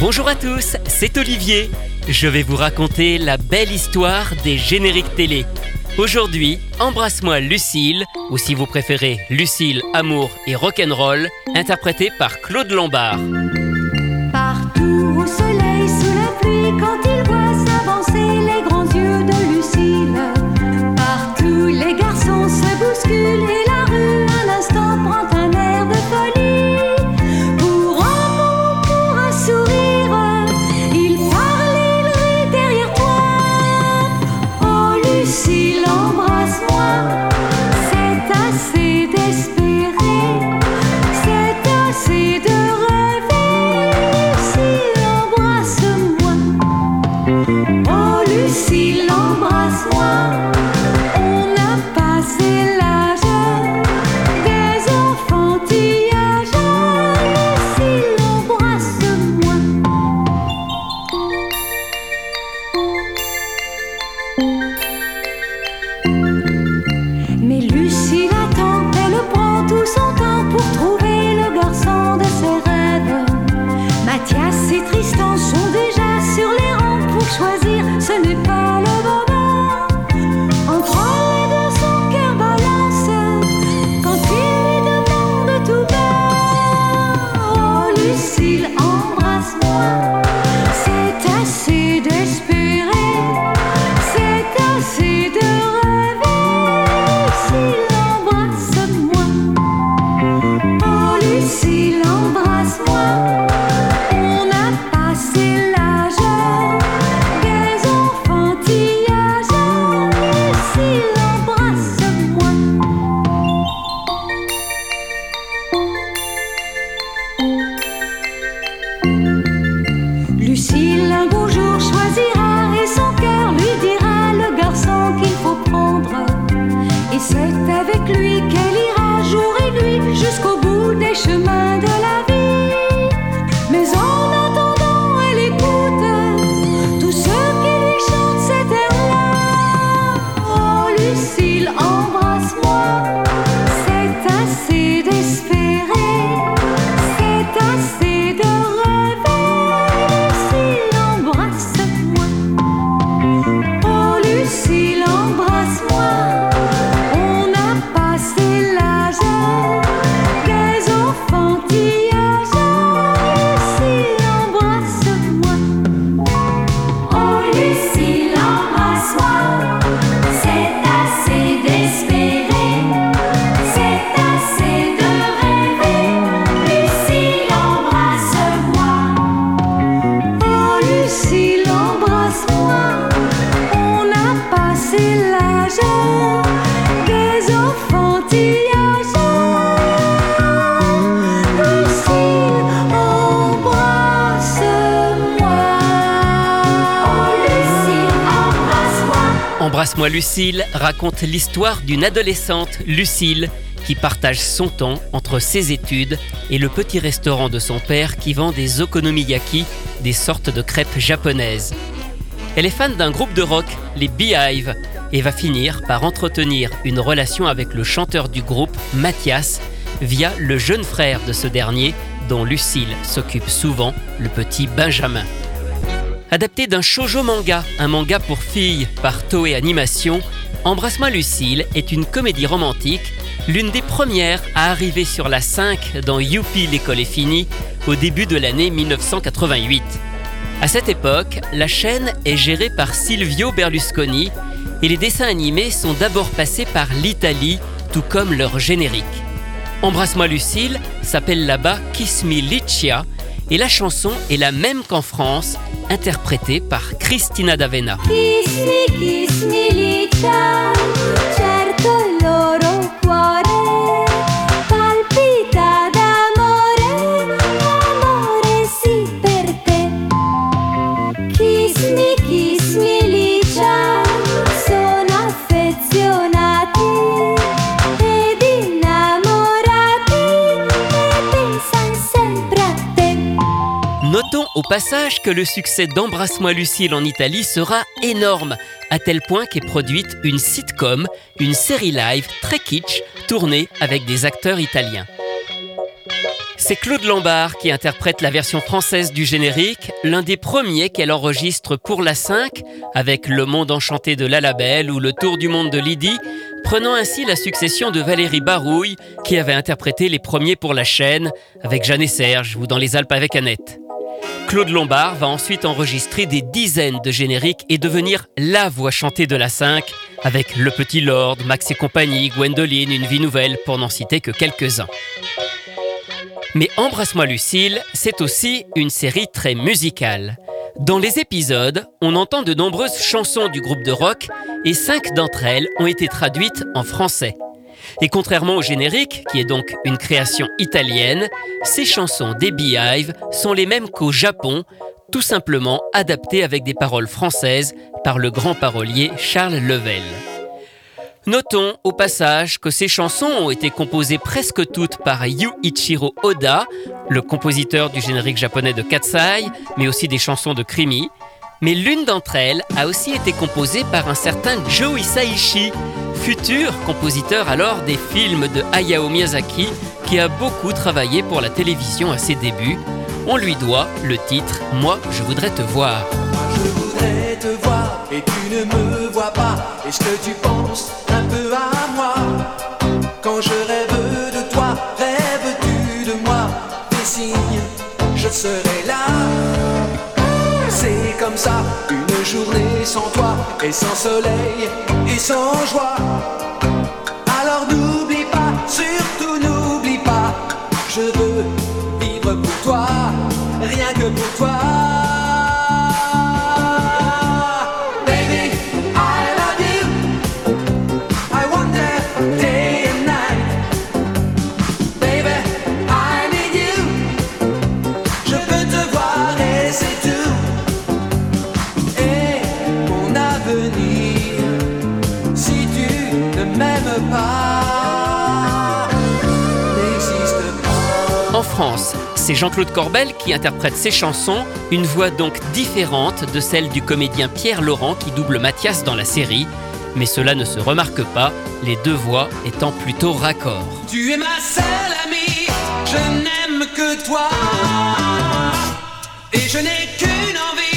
Bonjour à tous, c'est Olivier. Je vais vous raconter la belle histoire des génériques télé. Aujourd'hui, Embrasse-moi Lucille, ou si vous préférez Lucille, Amour et Rock'n'Roll, interprété par Claude Lombard. la Embrasse-moi Lucille raconte l'histoire d'une adolescente, Lucille, qui partage son temps entre ses études et le petit restaurant de son père qui vend des okonomiyaki, des sortes de crêpes japonaises. Elle est fan d'un groupe de rock, les Beehive, et va finir par entretenir une relation avec le chanteur du groupe, Mathias, via le jeune frère de ce dernier, dont Lucille s'occupe souvent, le petit Benjamin. Adapté d'un shoujo manga, un manga pour filles par Toei Animation, Embrasse-moi Lucille est une comédie romantique, l'une des premières à arriver sur la 5 dans Youpi l'école est finie au début de l'année 1988. À cette époque, la chaîne est gérée par Silvio Berlusconi et les dessins animés sont d'abord passés par l'Italie, tout comme leur générique. Embrasse-moi Lucille s'appelle là-bas Kiss Me Licia et la chanson est la même qu'en France, interprétée par Christina D'Avena. Au passage que le succès d'Embrasse-moi Lucille en Italie sera énorme, à tel point qu'est produite une sitcom, une série live très kitsch, tournée avec des acteurs italiens. C'est Claude Lombard qui interprète la version française du générique, l'un des premiers qu'elle enregistre pour la 5, avec Le Monde Enchanté de La Labelle ou Le Tour du Monde de Lydie, prenant ainsi la succession de Valérie Barouille, qui avait interprété les premiers pour la chaîne, avec Jeanne et Serge ou Dans les Alpes avec Annette. Claude Lombard va ensuite enregistrer des dizaines de génériques et devenir la voix chantée de la 5, avec Le Petit Lord, Max et compagnie, Gwendoline, Une vie nouvelle, pour n'en citer que quelques-uns. Mais Embrasse-moi Lucille, c'est aussi une série très musicale. Dans les épisodes, on entend de nombreuses chansons du groupe de rock et cinq d'entre elles ont été traduites en français. Et contrairement au générique, qui est donc une création italienne, ces chansons des Beehive sont les mêmes qu'au Japon, tout simplement adaptées avec des paroles françaises par le grand parolier Charles Level. Notons au passage que ces chansons ont été composées presque toutes par Yuichiro Oda, le compositeur du générique japonais de Katsai, mais aussi des chansons de Krimi. Mais l'une d'entre elles a aussi été composée par un certain Joe Hisaishi, futur compositeur alors des films de Hayao Miyazaki, qui a beaucoup travaillé pour la télévision à ses débuts. On lui doit le titre Moi, je voudrais te voir. Je voudrais te voir et tu ne me vois pas. Est-ce que tu penses un peu à moi Quand je rêve de toi, rêves-tu de moi? Des signes, je serai journée sans toi et sans soleil et sans joie. Alors n'oublie pas, surtout n'oublie pas, je veux vivre pour toi, rien que pour toi. Jean-Claude Corbel qui interprète ses chansons, une voix donc différente de celle du comédien Pierre Laurent qui double Mathias dans la série. Mais cela ne se remarque pas, les deux voix étant plutôt raccord. Tu es ma seule amie, je n'aime que toi. Et je n'ai qu'une envie,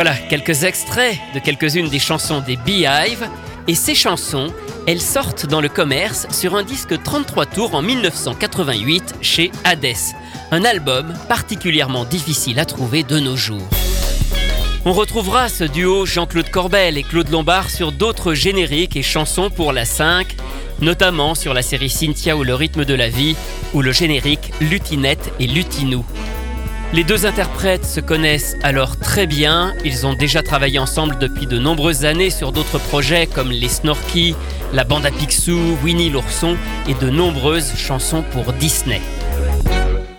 Voilà quelques extraits de quelques-unes des chansons des Beehive. Et ces chansons, elles sortent dans le commerce sur un disque 33 tours en 1988 chez Hades. Un album particulièrement difficile à trouver de nos jours. On retrouvera ce duo Jean-Claude Corbel et Claude Lombard sur d'autres génériques et chansons pour la 5, notamment sur la série Cynthia ou le rythme de la vie, ou le générique Lutinette et Lutinou. Les deux interprètes se connaissent alors très bien, ils ont déjà travaillé ensemble depuis de nombreuses années sur d'autres projets comme les Snorky, la bande à Picsou, Winnie l'ourson et de nombreuses chansons pour Disney.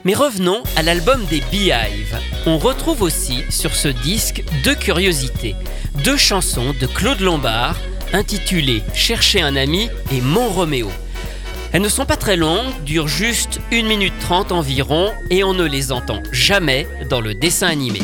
Mais revenons à l'album des Beehive. On retrouve aussi sur ce disque deux curiosités. Deux chansons de Claude Lombard intitulées Chercher un ami et Mon Roméo. Elles ne sont pas très longues, durent juste 1 minute 30 environ et on ne les entend jamais dans le dessin animé.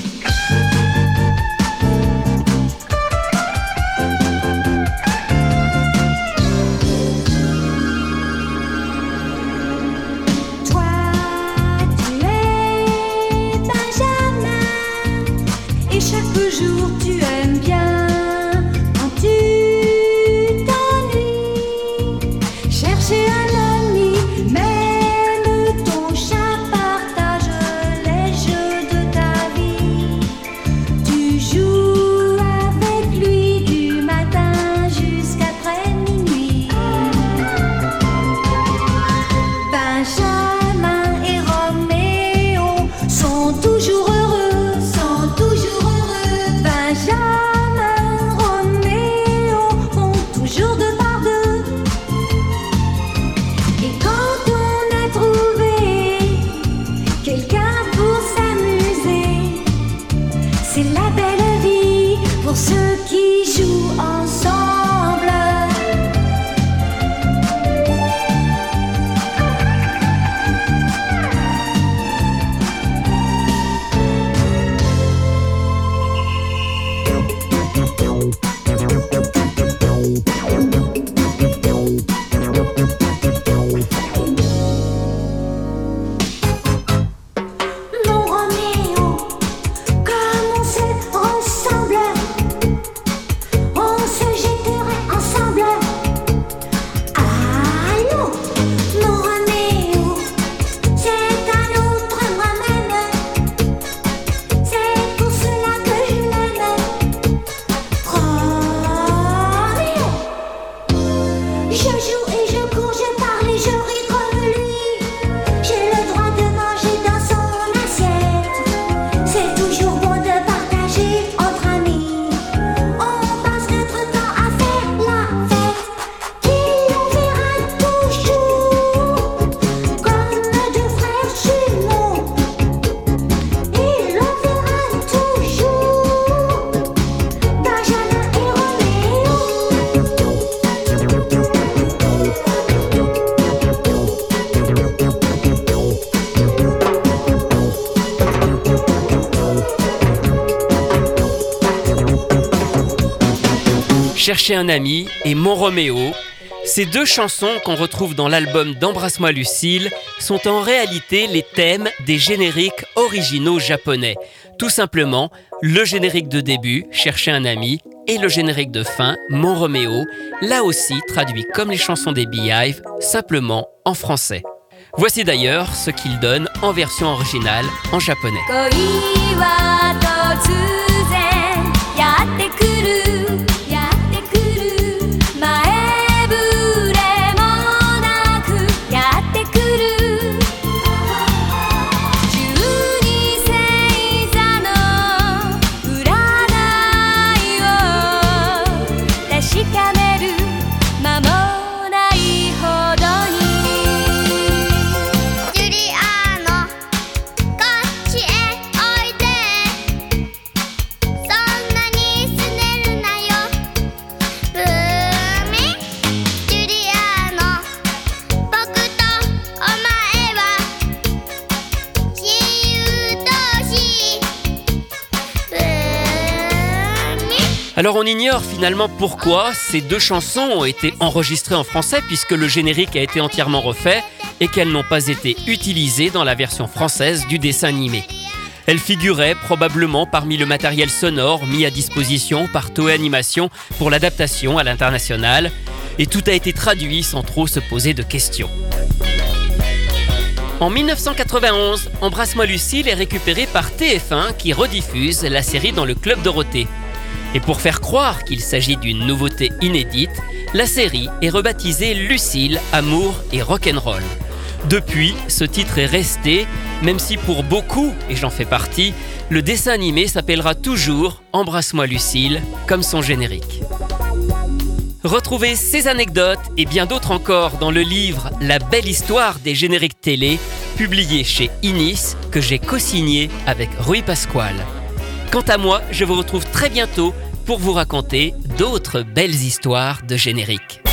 Chercher un ami et Mon Roméo. Ces deux chansons qu'on retrouve dans l'album d'Embrasse-moi Lucille sont en réalité les thèmes des génériques originaux japonais. Tout simplement, le générique de début, Chercher un ami, et le générique de fin, Mon Roméo, là aussi traduit comme les chansons des Beehive, simplement en français. Voici d'ailleurs ce qu'il donne en version originale en japonais. Alors on ignore finalement pourquoi ces deux chansons ont été enregistrées en français puisque le générique a été entièrement refait et qu'elles n'ont pas été utilisées dans la version française du dessin animé. Elles figuraient probablement parmi le matériel sonore mis à disposition par Toei Animation pour l'adaptation à l'international et tout a été traduit sans trop se poser de questions. En 1991, Embrasse-moi Lucille est récupéré par TF1 qui rediffuse la série dans le Club Dorothée. Et pour faire croire qu'il s'agit d'une nouveauté inédite, la série est rebaptisée Lucille, Amour et Rock'n'Roll. Depuis, ce titre est resté, même si pour beaucoup, et j'en fais partie, le dessin animé s'appellera toujours Embrasse-moi Lucille, comme son générique. Retrouvez ces anecdotes et bien d'autres encore dans le livre La belle histoire des génériques télé, publié chez Inis, que j'ai co-signé avec Rui Pasquale. Quant à moi, je vous retrouve très bientôt pour vous raconter d'autres belles histoires de génériques.